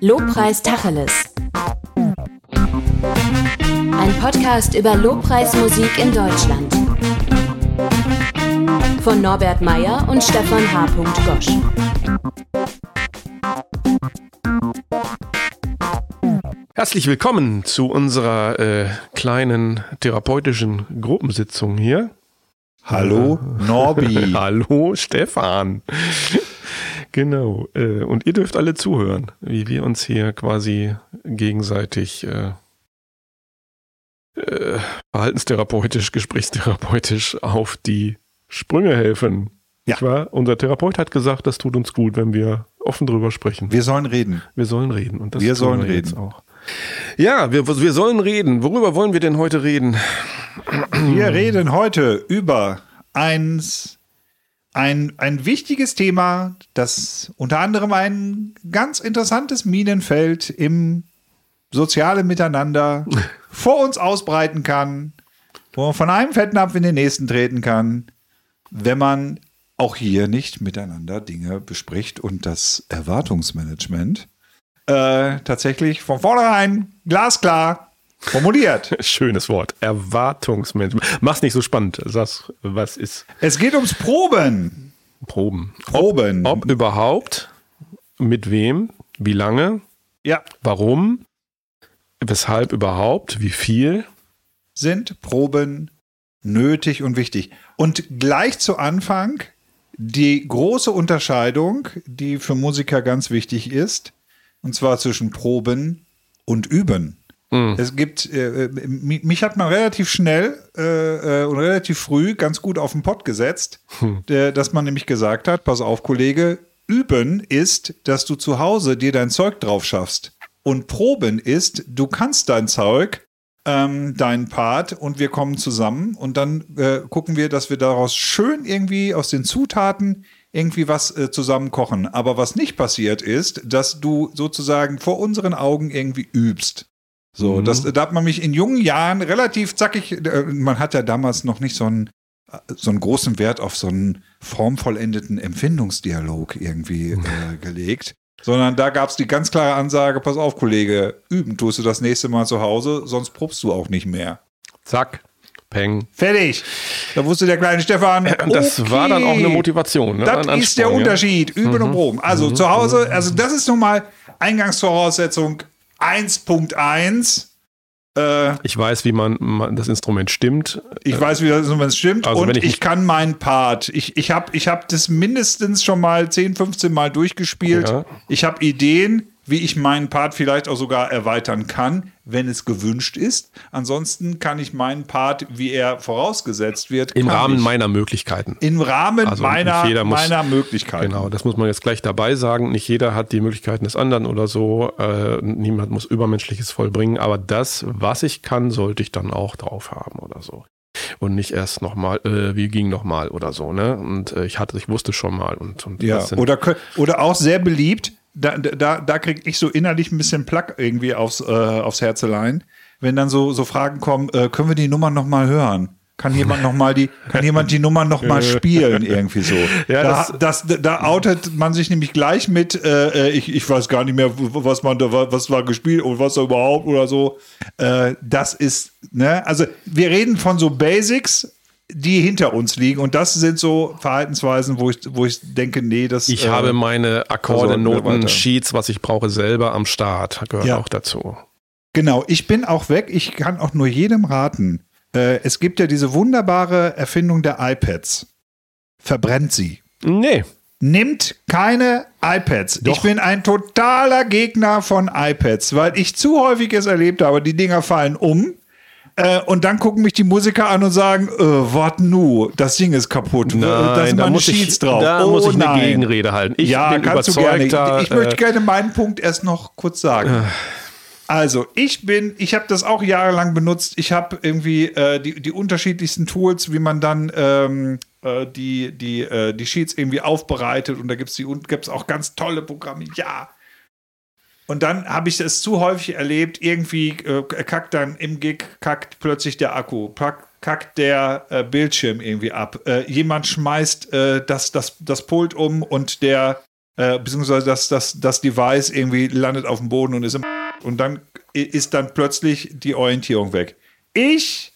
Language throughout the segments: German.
Lobpreis Tacheles. Ein Podcast über Lobpreismusik in Deutschland. Von Norbert Meyer und Stefan H. Gosch. Herzlich willkommen zu unserer äh, kleinen therapeutischen Gruppensitzung hier. Hallo Norbi. Hallo Stefan. Genau. Äh, und ihr dürft alle zuhören, wie wir uns hier quasi gegenseitig äh, äh, verhaltenstherapeutisch, gesprächstherapeutisch auf die Sprünge helfen. Ja. Wahr? Unser Therapeut hat gesagt, das tut uns gut, wenn wir offen drüber sprechen. Wir sollen reden. Wir sollen reden. Und das Wir sollen wir reden. auch. Ja, wir, wir sollen reden. Worüber wollen wir denn heute reden? Wir reden heute über eins, ein, ein wichtiges Thema, das unter anderem ein ganz interessantes Minenfeld im sozialen Miteinander vor uns ausbreiten kann, wo man von einem Fettnapf in den nächsten treten kann, wenn man auch hier nicht miteinander Dinge bespricht und das Erwartungsmanagement äh, tatsächlich von vornherein glasklar formuliert. Schönes Wort. Erwartungsmanagement. Mach's nicht so spannend. Sag, was ist Es geht ums Proben. Proben? Proben. Ob überhaupt? Mit wem? Wie lange? ja, Warum? Weshalb überhaupt? Wie viel? sind Proben nötig und wichtig. Und gleich zu Anfang die große Unterscheidung, die für Musiker ganz wichtig ist, und zwar zwischen Proben und Üben. Es gibt, äh, äh, mi- mich hat man relativ schnell äh, äh, und relativ früh ganz gut auf den Pott gesetzt, der, dass man nämlich gesagt hat, pass auf, Kollege, üben ist, dass du zu Hause dir dein Zeug drauf schaffst. Und proben ist, du kannst dein Zeug, ähm, deinen Part und wir kommen zusammen und dann äh, gucken wir, dass wir daraus schön irgendwie aus den Zutaten irgendwie was äh, zusammen kochen. Aber was nicht passiert ist, dass du sozusagen vor unseren Augen irgendwie übst. So, das, da hat man mich in jungen Jahren relativ zackig, äh, man hat ja damals noch nicht so einen, äh, so einen großen Wert auf so einen formvollendeten Empfindungsdialog irgendwie äh, gelegt, sondern da gab es die ganz klare Ansage, pass auf, Kollege, üben tust du das nächste Mal zu Hause, sonst probst du auch nicht mehr. Zack. Peng. Fertig. Da wusste der kleine Stefan. Das okay, war dann auch eine Motivation. Ne? Das Ein ist der. Mhm. Unterschied. Üben und proben. Also zu Hause, also das ist nun mal Eingangsvoraussetzung 1.1. Äh, Ich weiß, wie man, man das Instrument stimmt. ich weiß, wie das es stimmt. Also wenn und ich ich, kann meinen Part. Ich, ich habe ich hab das mindestens schon mal 10, 15 Mal durchgespielt. Ja. Ich habe Ideen, wie ich meinen Part vielleicht auch sogar erweitern kann, wenn es gewünscht ist. Ansonsten kann ich meinen Part, wie er vorausgesetzt wird, Im Rahmen ich. meiner Möglichkeiten. Im Rahmen Also meiner, muss- meiner Möglichkeiten. Genau, das muss man jetzt gleich dabei sagen. Nicht jeder hat die Möglichkeiten des anderen oder so. Äh, niemand muss Übermenschliches vollbringen. Aber das, was ich kann, sollte ich dann auch drauf haben oder so. Und nicht erst nochmal, äh, wie ging nochmal oder so, ne? Und äh, ich hatte, ich wusste schon mal. Und, und Ja, das sind- oder, oder auch sehr beliebt, da, da, da kriege ich so innerlich ein bisschen Plack irgendwie aufs, äh, aufs Herzelein, wenn dann so, so Fragen kommen, äh, können wir die Nummer noch mal hören? Kann jemand noch mal die, kann jemand die Nummer noch mal spielen irgendwie so? Ja, da, das, da outet man sich nämlich gleich mit, äh, äh, ich, ich weiß gar nicht mehr, was man da, war- was war gespielt und was da überhaupt oder so. Äh, das ist, ne, also wir reden von so Basics, die hinter uns liegen und das sind so Verhaltensweisen, wo ich, wo ich denke, nee, das ich äh, habe meine Akkorde, Noten. Sheets, was ich brauche, selber am Start. Gehört Ja. auch dazu. Genau, ich bin auch weg. Ich kann auch nur jedem raten. Äh, es gibt ja diese wunderbare Erfindung der iPads. Verbrennt sie. Nee. Nimmt keine iPads. Doch. Ich bin ein totaler Gegner von iPads, weil ich zu häufig es erlebt habe, die Dinger fallen um. Äh, und dann gucken mich die Musiker an und sagen, äh, wat nu, das Ding ist kaputt. da sind Nein, da meine muss, ich, Sheets drauf. da oh, muss ich eine nein. Gegenrede halten. Ich ja, bin kannst du gerne. überzeugter. Ich, ich möchte äh, gerne meinen Punkt erst noch kurz sagen. Also, ich bin, ich habe das auch jahrelang benutzt. Ich habe irgendwie äh, die, die unterschiedlichsten Tools, wie man dann ähm, äh, die, die, äh, die Sheets irgendwie aufbereitet und da gibt es gibt's auch ganz tolle Programme. Ja. Und dann habe ich es zu häufig erlebt, irgendwie äh, kackt dann im Gig, kackt plötzlich der Akku, kackt der äh, Bildschirm irgendwie ab. Äh, jemand schmeißt äh, das, das, das Pult um und der äh, beziehungsweise das, das, das Device irgendwie landet auf dem Boden und ist im und dann ist dann plötzlich die Orientierung weg. Ich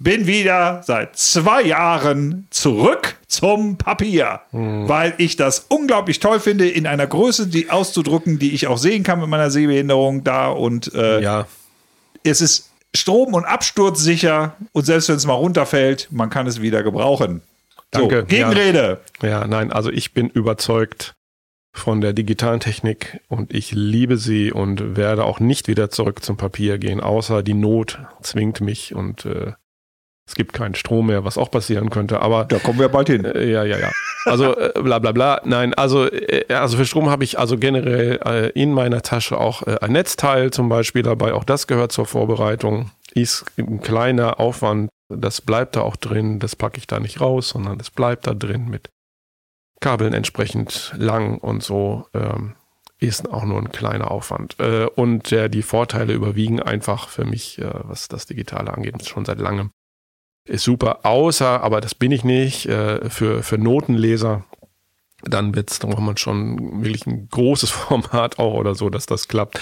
bin wieder seit zwei Jahren zurück zum Papier, hm. weil ich das unglaublich toll finde, in einer Größe die auszudrucken, die ich auch sehen kann mit meiner Sehbehinderung da und äh, ja. es ist Strom- und Absturzsicher und selbst wenn es mal runterfällt, man kann es wieder gebrauchen. Danke. So, Gegenrede. Ja. ja, nein, also ich bin überzeugt von der digitalen Technik und ich liebe sie und werde auch nicht wieder zurück zum Papier gehen, außer die Not zwingt mich und äh, es gibt keinen Strom mehr, was auch passieren könnte, aber. Da kommen wir bald hin. Äh, ja, ja, ja. Also äh, bla bla bla. Nein, also, äh, also für Strom habe ich also generell äh, in meiner Tasche auch äh, ein Netzteil zum Beispiel dabei. Auch das gehört zur Vorbereitung. Ist ein kleiner Aufwand. Das bleibt da auch drin. Das packe ich da nicht raus, sondern das bleibt da drin mit Kabeln entsprechend lang und so. Ähm, ist auch nur ein kleiner Aufwand. Äh, und die Vorteile überwiegen einfach für mich, was das Digitale angeht, schon seit langem ist super, außer, aber das bin ich nicht, äh, für, für Notenleser, dann wird's, dann braucht man schon wirklich ein großes Format auch oder so, dass das klappt.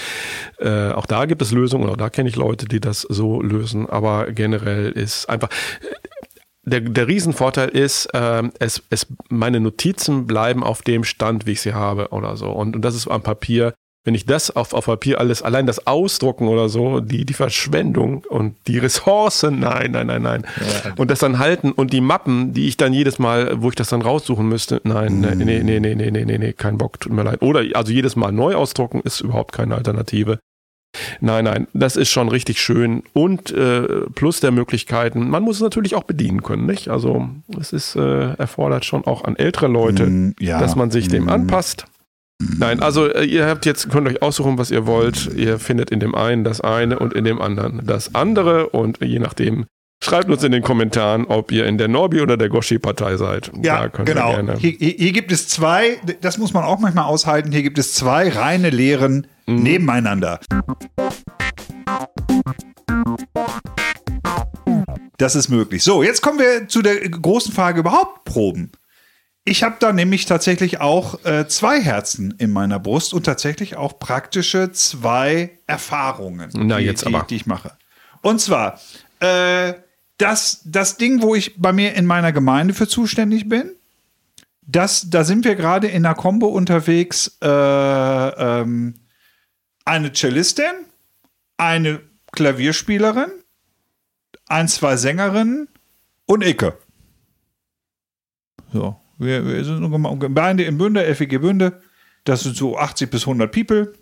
Äh, auch da gibt es Lösungen auch da kenne ich Leute, die das so lösen, aber generell ist einfach, der, der Riesenvorteil ist, äh, es, es, meine Notizen bleiben auf dem Stand, wie ich sie habe oder so. Und, und das ist am Papier wenn ich das auf, auf Papier alles, allein das Ausdrucken oder so, die, die Verschwendung und die Ressourcen, nein, nein, nein, nein. Ja. Und das dann halten und die Mappen, die ich dann jedes Mal, wo ich das dann raussuchen müsste, nein, mm. nee, nee, nee, nee, nee, nee, nee, kein Bock, tut mir leid. Oder also jedes Mal neu ausdrucken ist überhaupt keine Alternative. Nein, nein, das ist schon richtig schön und äh, plus der Möglichkeiten, man muss es natürlich auch bedienen können, nicht? Also es ist äh, erfordert schon auch an ältere Leute, mm, ja. dass man sich mm. dem anpasst. Nein, also äh, ihr habt jetzt, könnt euch aussuchen, was ihr wollt. Ihr findet in dem einen das eine und in dem anderen das andere und je nachdem Schreibt uns in den Kommentaren, ob ihr in der Norbi oder der Goshi-Partei seid. Ja, genau. Hier, hier, gibt es zwei, das muss man auch manchmal aushalten, hier gibt es zwei reine Lehren mhm. nebeneinander. Das ist möglich. So, jetzt kommen wir zu der großen Frage überhaupt Proben. Ich habe da nämlich tatsächlich auch äh, zwei Herzen in meiner Brust und tatsächlich auch praktische zwei Erfahrungen, Na, die, jetzt die, aber. die ich mache. Und zwar äh, das, das Ding, wo ich bei mir in meiner Gemeinde für zuständig bin, das, da sind wir gerade in einer Combo unterwegs. Äh, ähm, eine Cellistin, eine Klavierspielerin, ein, zwei Sängerinnen und Icke. So. Wir, wir sind Gemeinde in Bünde, FEG Bünde. Das sind so 80 bis 100 People.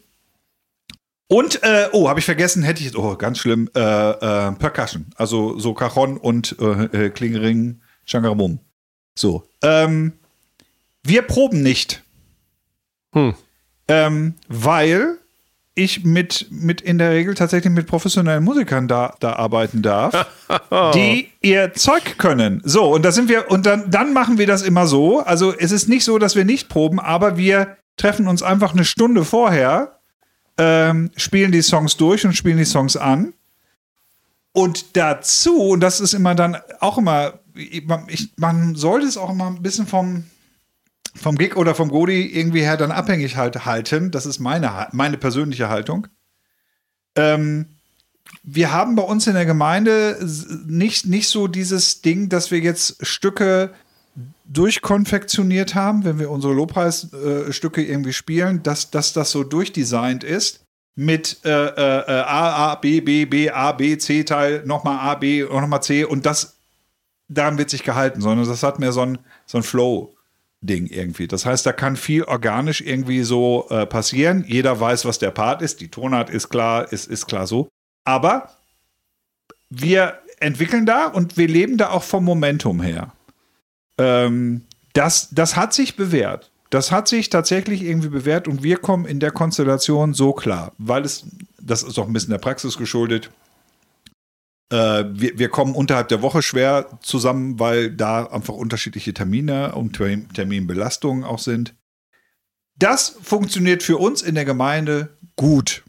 Und, äh, oh, habe ich vergessen, hätte ich, oh, ganz schlimm, äh, äh, Percussion. Also so Cajon und äh, äh Klingering, Shangaramum. So. Ähm, wir proben nicht. Hm. Ähm, weil ich mit, mit in der Regel tatsächlich mit professionellen Musikern da, da arbeiten darf, die ihr Zeug können. So, und da sind wir, und dann, dann machen wir das immer so. Also es ist nicht so, dass wir nicht proben, aber wir treffen uns einfach eine Stunde vorher, ähm, spielen die Songs durch und spielen die Songs an. Und dazu, und das ist immer dann auch immer, ich, man sollte es auch immer ein bisschen vom, vom Gig oder vom Godi irgendwie her dann abhängig halt halten. Das ist meine, meine persönliche Haltung. Ähm, wir haben bei uns in der Gemeinde nicht, nicht so dieses Ding, dass wir jetzt Stücke durchkonfektioniert haben, wenn wir unsere Lobpreisstücke äh, irgendwie spielen, dass, dass das so durchdesignt ist mit äh, äh, äh A, A, B, B, B, A, B, C-Teil, nochmal A, B nochmal C und das, daran wird sich gehalten, sondern das hat mehr so ein, so ein Flow. Ding irgendwie. Das heißt, da kann viel organisch irgendwie so äh, passieren. Jeder weiß, was der Part ist. Die Tonart ist klar, ist, ist klar so. Aber wir entwickeln da und wir leben da auch vom Momentum her. Ähm, das, das hat sich bewährt. Das hat sich tatsächlich irgendwie bewährt und wir kommen in der Konstellation so klar, weil es, das ist auch ein bisschen der Praxis geschuldet, äh, wir, wir, kommen unterhalb der Woche schwer zusammen, weil da einfach unterschiedliche Termine und Terminbelastungen auch sind. Das funktioniert für uns in der Gemeinde gut.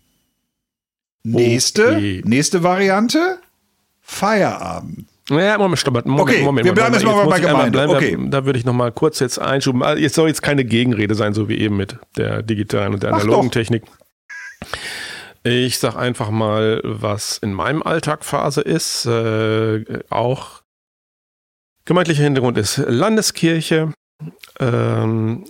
Nächste, okay. nächste Variante: Feierabend. Ja, Moment, stopp, Moment, Okay, Moment, wir bleiben jetzt mal bei Gemeinde. bleiben, Okay. Da, da würde ich noch mal kurz jetzt einschuben. Also, Jetzt soll jetzt keine Gegenrede sein, so wie eben mit der digitalen und der analogen. Technik. Ich sag einfach mal, was in meinem Alltag Phase ist. Äh, auch gemeindlicher Hintergrund ist Landeskirche. Ähm,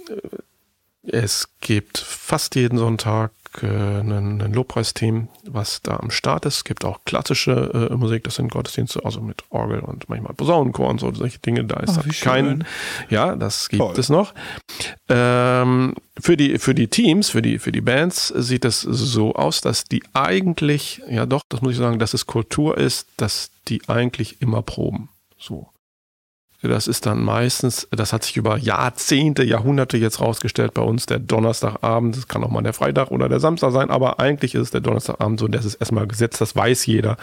es gibt fast jeden Sonntag ein, ein Lobpreisteam, was da am Start ist. Es gibt auch klassische äh, Musik, das sind Gottesdienste, also mit Orgel und manchmal Posaunenchor und so, solche Dinge. Da ist da wie kein, ja, das gibt Toll. es noch. Ähm, für, die, für die Teams, für die, für die Bands sieht es so aus, dass die eigentlich, ja doch, das muss ich sagen, dass es Kultur ist, dass die eigentlich immer proben. So. Das ist dann meistens, das hat sich über Jahrzehnte, Jahrhunderte jetzt rausgestellt bei uns, der Donnerstagabend, das kann auch mal der Freitag oder der Samstag sein, aber eigentlich ist es der Donnerstagabend so, das ist erstmal gesetzt, das weiß jeder.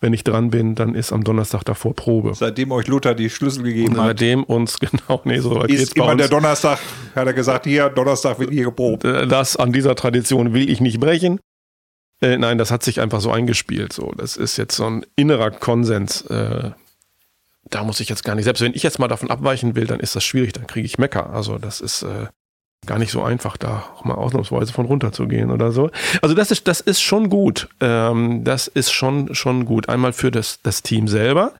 Wenn ich dran bin, dann ist am Donnerstag davor Probe. Seitdem euch Luther die Schlüssel gegeben Und hat, seitdem uns, genau, nee, so ist immer der Donnerstag, hat er gesagt, hier, Donnerstag wird hier geprobt. Äh, das an dieser Tradition will ich nicht brechen. Äh, nein, das hat sich einfach so eingespielt. So, das ist jetzt so ein innerer Konsens. Äh, da muss ich jetzt gar nicht. Selbst wenn ich jetzt mal davon abweichen will, dann ist das schwierig. Dann kriege ich Mecker. Also das ist äh, gar nicht so einfach, da auch mal ausnahmsweise von runterzugehen oder so. Also das ist das ist schon gut. Ähm, das ist schon schon gut. Einmal für das das Team selber.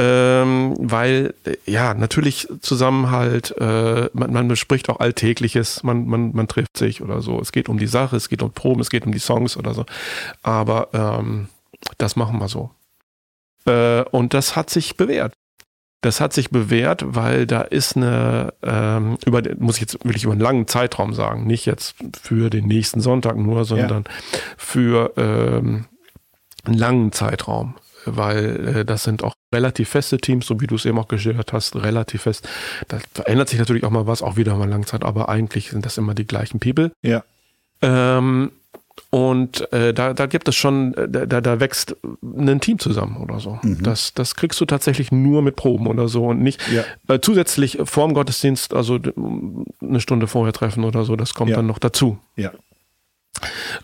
Ähm, weil, äh, ja, natürlich Zusammenhalt, äh, man, man bespricht auch Alltägliches, man, man, man trifft sich oder so. Es geht um die Sache, es geht um Proben, es geht um die Songs oder so. Aber ähm, das machen wir so. Äh, und das hat sich bewährt. Das hat sich bewährt, weil da ist eine, ähm, über, den- muss ich jetzt wirklich über einen langen Zeitraum sagen, nicht jetzt für den nächsten Sonntag nur, sondern für ähm, einen langen Zeitraum, weil äh, das sind auch relativ feste Teams, so wie du es eben auch geschildert hast, relativ fest. Da verändert sich natürlich auch mal was, auch wieder mal Langzeit, aber eigentlich sind das immer die gleichen People. Ja. Ähm, und äh, da, da gibt es schon, äh, da, da wächst ein Team zusammen oder so. Mhm. Das, das kriegst du tatsächlich nur mit Proben oder so und nicht Ja. äh, zusätzlich vorm Gottesdienst, also eine Stunde vorher treffen oder so, das kommt Ja. dann noch dazu. Ja.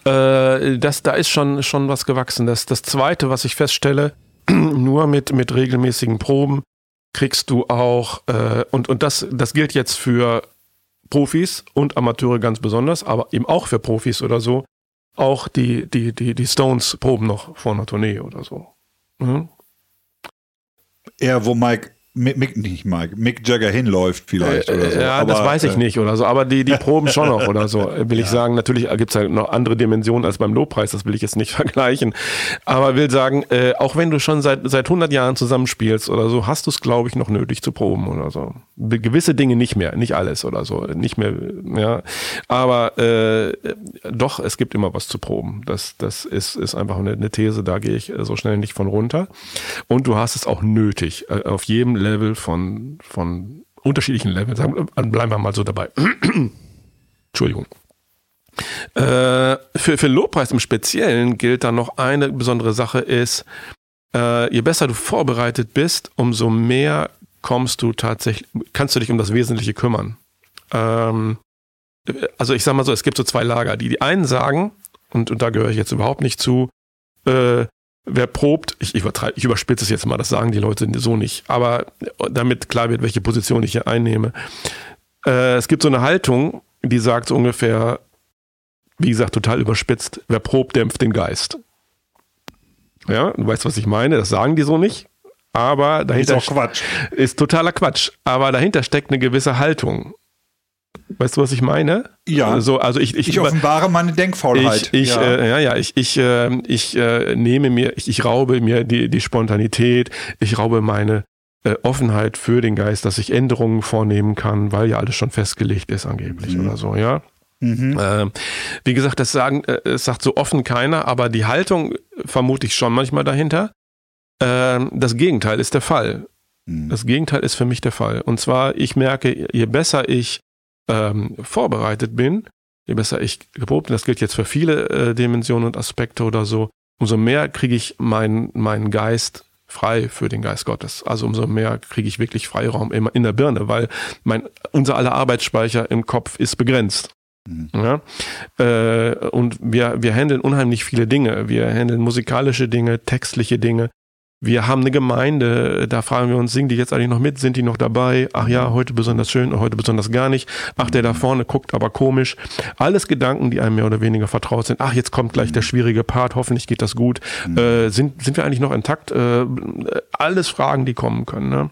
Äh, das, da ist schon, schon was gewachsen. Das, das zweite, was ich feststelle, nur mit, mit regelmäßigen Proben kriegst du auch, äh, und, und das, das gilt jetzt für Profis und Amateure ganz besonders, aber eben auch für Profis oder so, auch die, die, die, die Stones proben noch vor einer Tournee oder so. Mhm. Eher, wo Mike, Mick, nicht Mike, Mick Jagger hinläuft vielleicht oder so. Äh, ja, Aber, das weiß ich äh, nicht oder so, aber die, die proben schon noch oder so, äh, will ich sagen. Natürlich gibt es halt noch andere Dimensionen als beim Lobpreis, das will ich jetzt nicht vergleichen. Aber will sagen, äh, auch wenn du schon seit, seit 100 Jahren zusammenspielst oder so, hast du es, glaube ich, noch nötig zu proben oder so. Gewisse Dinge nicht mehr, nicht alles oder so, nicht mehr, ja. Aber äh, doch, es gibt immer was zu proben. Das, das ist, ist einfach eine, eine These, da gehe ich äh, so schnell nicht von runter. Und du hast es auch nötig, äh, auf jedem Level von, von unterschiedlichen Leveln. Sagen, bleiben wir mal so dabei. Entschuldigung. Äh, für, für Lobpreis im Speziellen gilt dann noch eine besondere Sache ist, äh, je besser du vorbereitet bist, umso mehr kommst du tatsächlich, kannst du dich um das Wesentliche kümmern. Ähm, also ich sag mal so, es gibt so zwei Lager. Die, die einen sagen, und, und da gehöre ich jetzt überhaupt nicht zu, äh, wer probt, ich, übertreibe, ich überspitze es jetzt mal, das sagen die Leute so nicht, aber damit klar wird, welche Position ich hier einnehme. Äh, es gibt so eine Haltung, die sagt so ungefähr, wie gesagt, total überspitzt, wer probt, dämpft den Geist. Ja, du weißt, was ich meine, das sagen die so nicht, aber Ist dahinter auch Quatsch. ist totaler Quatsch, aber dahinter steckt eine gewisse Haltung. Weißt du, was ich meine? Ja. So, also ich, ich, Ich offenbare meine Denkfaulheit. ich, ich, ja. Äh, ja, ja, ich, ich, äh, ich äh, nehme mir, ich, ich raube mir die, die Spontanität, ich raube meine äh, Offenheit für den Geist, dass ich Änderungen vornehmen kann, weil ja alles schon festgelegt ist angeblich Mhm. oder so, ja. Ähm, wie gesagt, das sagen, äh, es sagt so offen keiner, aber die Haltung vermute ich schon manchmal dahinter. Ähm, das Gegenteil ist der Fall. Mhm. Das Gegenteil ist für mich der Fall. Und zwar, ich merke, je besser ich ähm, vorbereitet bin, je besser ich geprobt bin, das gilt jetzt für viele äh, Dimensionen und Aspekte oder so, umso mehr kriege ich meinen meinen Geist frei für den Geist Gottes. Also umso mehr kriege ich wirklich Freiraum immer in der Birne, weil mein, unser aller Arbeitsspeicher im Kopf ist begrenzt. Mhm. Ja? Äh, und wir, wir handeln unheimlich viele Dinge. Wir handeln musikalische Dinge, textliche Dinge. Wir haben eine Gemeinde, da fragen wir uns, singen die jetzt eigentlich noch mit? Sind die noch dabei? Ach ja, heute besonders schön heute besonders gar nicht. Ach, der da vorne guckt aber komisch. Alles Gedanken, die einem mehr oder weniger vertraut sind. Ach, jetzt kommt gleich der schwierige Part, hoffentlich geht das gut. Äh, sind, sind wir eigentlich noch intakt? Äh, alles Fragen, die kommen können. Ne?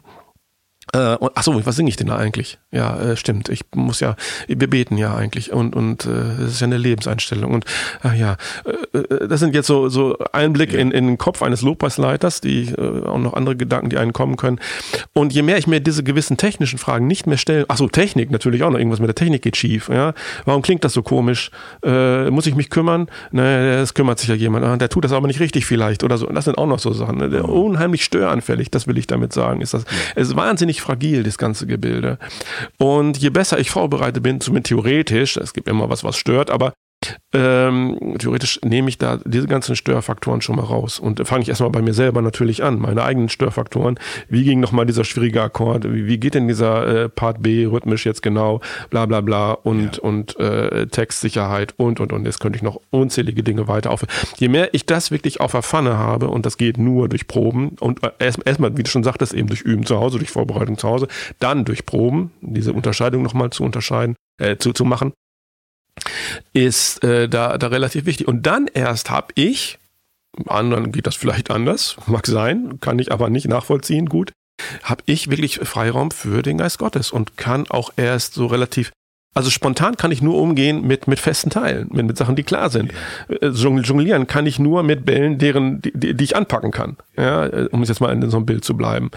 Äh, achso, was singe ich denn da eigentlich? Ja, äh, stimmt. Ich muss ja, wir beten ja eigentlich und und äh, das ist ja eine Lebenseinstellung und ach ja, äh, äh das sind jetzt so so Einblick ja. in, in den Kopf eines Lobpreisleiters, die äh, auch noch andere Gedanken, die einen kommen können. Und je mehr ich mir diese gewissen technischen Fragen nicht mehr stelle, achso, Technik natürlich auch noch irgendwas mit der Technik geht schief. Ja, warum klingt das so komisch? Äh, muss ich mich kümmern? Ne, es kümmert sich ja jemand. Ah, der tut das aber nicht richtig vielleicht oder so. Und das sind auch noch so Sachen. Ne? Unheimlich störanfällig, das will ich damit sagen. Ist das? Es ist wahnsinnig fragil, das ganze Gebilde. Und je besser ich vorbereitet bin, zumindest theoretisch, es gibt immer was, was stört, aber ähm, theoretisch nehme ich da diese ganzen Störfaktoren schon mal raus und fange ich erstmal bei mir selber natürlich an, meine eigenen Störfaktoren. Wie ging nochmal dieser schwierige Akkord? Wie, wie geht denn dieser äh, Part B rhythmisch jetzt genau? Bla bla bla und, ja. und äh, Textsicherheit und und und. Jetzt könnte ich noch unzählige Dinge weiter auf. Je mehr ich das wirklich auf der Pfanne habe und das geht nur durch Proben und äh, erstmal, erst wie du schon sagtest, eben durch Üben zu Hause, durch Vorbereitung zu Hause, dann durch Proben, diese Unterscheidung nochmal zu unterscheiden, äh, zu, zu machen ist äh, da, da relativ wichtig. Und dann erst habe ich, anderen geht das vielleicht anders, mag sein, kann ich aber nicht nachvollziehen, gut, habe ich wirklich Freiraum für den Geist Gottes und kann auch erst so relativ also spontan kann ich nur umgehen mit, mit festen Teilen, mit, mit Sachen, die klar sind. Ja. Äh, jonglieren kann ich nur mit Bällen, deren, die, die ich anpacken kann. Ja, äh, um jetzt mal in so einem Bild zu bleiben.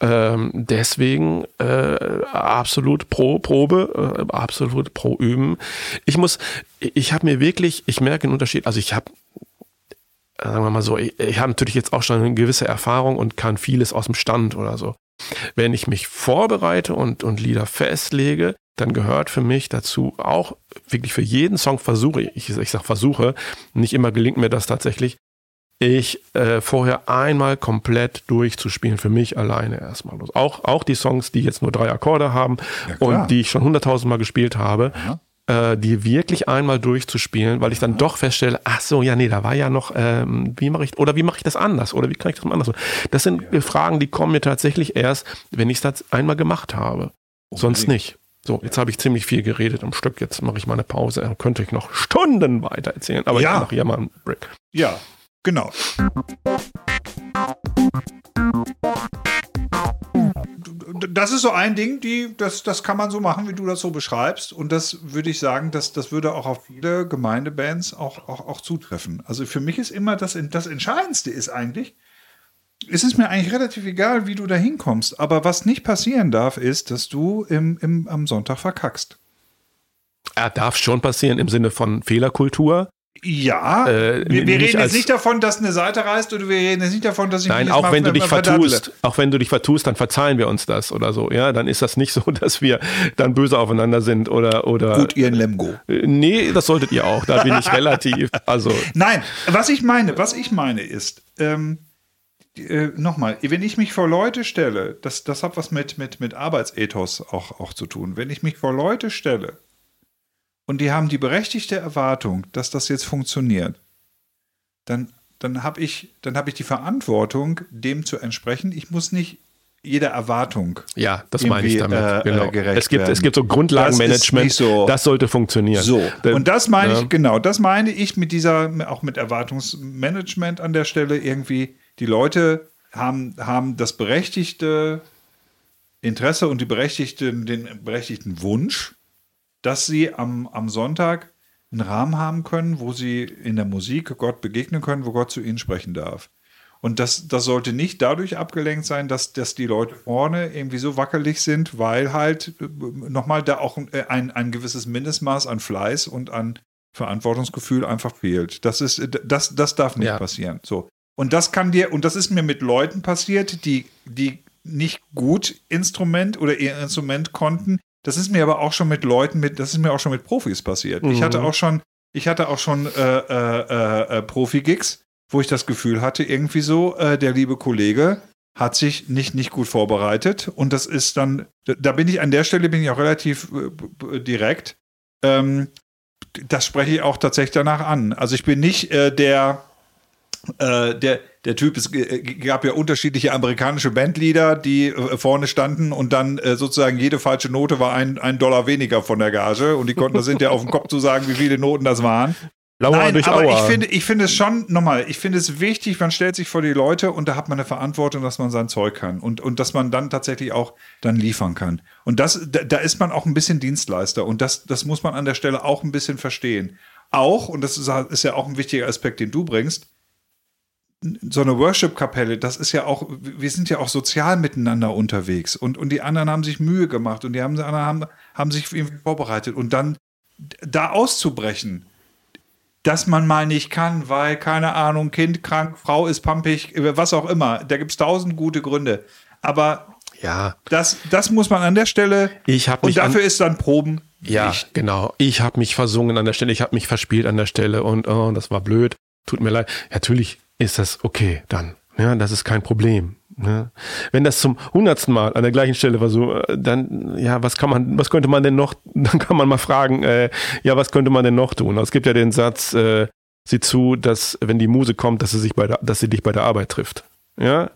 Ähm, deswegen äh, absolut pro Probe, äh, absolut pro Üben. Ich muss, ich habe mir wirklich, ich merke einen Unterschied. Also ich habe sagen wir mal so, ich, ich habe natürlich jetzt auch schon eine gewisse Erfahrung und kann vieles aus dem Stand oder so. Wenn ich mich vorbereite und, und Lieder festlege, dann gehört für mich dazu auch wirklich für jeden Song versuche ich, ich sage versuche, nicht immer gelingt mir das tatsächlich, ich äh, vorher einmal komplett durchzuspielen, für mich alleine erstmal. Auch, auch die Songs, die jetzt nur drei Akkorde haben ja, und die ich schon hunderttausendmal gespielt habe, äh, die wirklich einmal durchzuspielen, weil ich dann ja. doch feststelle, ach so, ja, nee, da war ja noch, ähm, wie mache ich, oder wie mache ich das anders, oder wie kann ich das anders machen? Das sind ja. Fragen, die kommen mir tatsächlich erst, wenn ich das einmal gemacht habe. Unbedingt. Sonst nicht. So, jetzt habe ich ziemlich viel geredet am Stück. Jetzt mache ich mal eine Pause. Dann könnte ich noch Stunden weiter erzählen. Aber ja. ich mache hier mal einen Break. Ja, genau. Das ist so ein Ding, die, das, das kann man so machen, wie du das so beschreibst. Und das würde ich sagen, dass, das würde auch auf viele Gemeindebands auch, auch, auch zutreffen. Also für mich ist immer das, das Entscheidendste ist eigentlich, es ist mir eigentlich relativ egal, wie du da hinkommst. Aber was nicht passieren darf, ist, dass du im, im, am Sonntag verkackst. Er darf schon passieren im Sinne von Fehlerkultur. Ja, äh, wir, wir reden jetzt nicht davon, dass eine Seite reißt oder wir reden jetzt nicht davon, dass ich Nein, auch wenn du dich vertust, auch wenn du dich vertust, dann verzeihen wir uns das oder so. Ja, dann ist das nicht so, dass wir dann böse aufeinander sind oder oder. Gut, ihr in Lemgo. Äh, nee, das solltet ihr auch. Da bin ich relativ. Also. Nein, was ich meine, was ich meine ist, ähm, äh, nochmal, wenn ich mich vor Leute stelle, das, das hat was mit, mit, mit Arbeitsethos auch, auch zu tun. Wenn ich mich vor Leute stelle und die haben die berechtigte Erwartung, dass das jetzt funktioniert, dann, dann habe ich, hab ich die Verantwortung, dem zu entsprechen. Ich muss nicht jeder Erwartung. Ja, das meine ich damit. Äh, genau. Äh, es, gibt, es gibt so Grundlagenmanagement, das, so, das sollte funktionieren. So. Und das meine ja. ich, genau, das meine ich mit dieser, auch mit Erwartungsmanagement an der Stelle irgendwie die Leute haben, haben das berechtigte Interesse und die berechtigte, den berechtigten Wunsch, dass sie am, am Sonntag einen Rahmen haben können, wo sie in der Musik Gott begegnen können, wo Gott zu ihnen sprechen darf. Und das, das sollte nicht dadurch abgelenkt sein, dass, dass die Leute vorne irgendwie so wackelig sind, weil halt äh, nochmal da auch äh, ein, ein gewisses Mindestmaß an Fleiß und an Verantwortungsgefühl einfach fehlt. Das ist, das, das darf nicht ja. passieren. So. Und das kann dir, und das ist mir mit Leuten passiert, die, die nicht gut Instrument oder ihr Instrument konnten. Das ist mir aber auch schon mit Leuten, mit, das ist mir auch schon mit Profis passiert. Mhm. Ich hatte auch schon, ich hatte auch schon äh, äh, äh, äh, Profi-Gigs, wo ich das Gefühl hatte, irgendwie so, äh, der liebe Kollege hat sich nicht, nicht gut vorbereitet. Und das ist dann, da bin ich an der Stelle bin ich auch relativ äh, direkt. Ähm, das spreche ich auch tatsächlich danach an. Also ich bin nicht der, äh, der, der Typ, es gab ja unterschiedliche amerikanische Bandleader, die vorne standen und dann sozusagen jede falsche Note war ein, ein Dollar weniger von der Gage und die konnten das hinterher auf den Kopf zu sagen, wie viele Noten das waren. Lauer Nein, durch aber Auer. ich finde, ich finde es schon, nochmal, ich finde es wichtig, man stellt sich vor die Leute und da hat man eine Verantwortung, dass man sein Zeug kann und, und dass man dann tatsächlich auch dann liefern kann. Und das, da, da ist man auch ein bisschen Dienstleister und das, das muss man an der Stelle auch ein bisschen verstehen. Auch, und das ist, ist ja auch ein wichtiger Aspekt, den du bringst, so eine Worship-Kapelle, das ist ja auch, wir sind ja auch sozial miteinander unterwegs und, und die anderen haben sich Mühe gemacht und die haben, haben, haben sich irgendwie vorbereitet und dann da auszubrechen, dass man mal nicht kann, weil, keine Ahnung, Kind krank, Frau ist pampig, was auch immer. Da gibt es tausend gute Gründe. Aber ja. das, das muss man an der Stelle. Ich und dafür ist dann Proben. Ja, nicht. genau. Ich habe mich versungen an der Stelle, ich habe mich verspielt an der Stelle und oh, das war blöd. Tut mir leid. Natürlich ist das okay dann. Ja, das ist kein Problem. Ne? Wenn das zum hundertsten Mal an der gleichen Stelle war, so, äh, dann, ja, was kann man, was könnte man denn noch, dann kann man mal fragen, äh, ja, was könnte man denn noch tun? Es gibt ja den Satz, äh, sieh zu, dass, wenn die Muse kommt, dass sie sich bei der, dass sie dich bei der Arbeit trifft. Ja,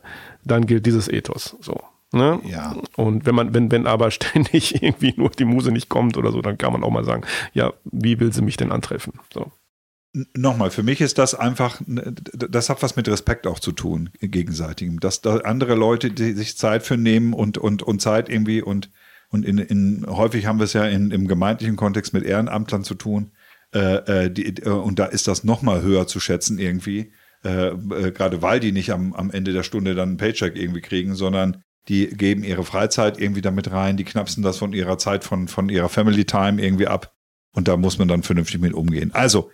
dann gilt dieses Ethos, so. Ne? Ja. Und wenn man, wenn, wenn aber ständig irgendwie nur die Muse nicht kommt oder so, dann kann man auch mal sagen, ja, wie will sie mich denn antreffen? So. Nochmal, für mich ist das einfach, das hat was mit Respekt auch zu tun, gegenseitigem. Dass da andere Leute, die sich Zeit für nehmen und, und, und Zeit irgendwie und, und in, in, häufig haben wir es ja in, im gemeindlichen Kontext mit Ehrenamtlern zu tun. Äh, äh die, äh, und da ist das nochmal höher zu schätzen irgendwie. Äh, äh, gerade weil die nicht am, am Ende der Stunde dann einen Paycheck irgendwie kriegen, sondern die geben ihre Freizeit irgendwie damit rein, die knapsen das von ihrer Zeit, von, von ihrer Family Time irgendwie ab. Und da muss man dann vernünftig mit umgehen. Also,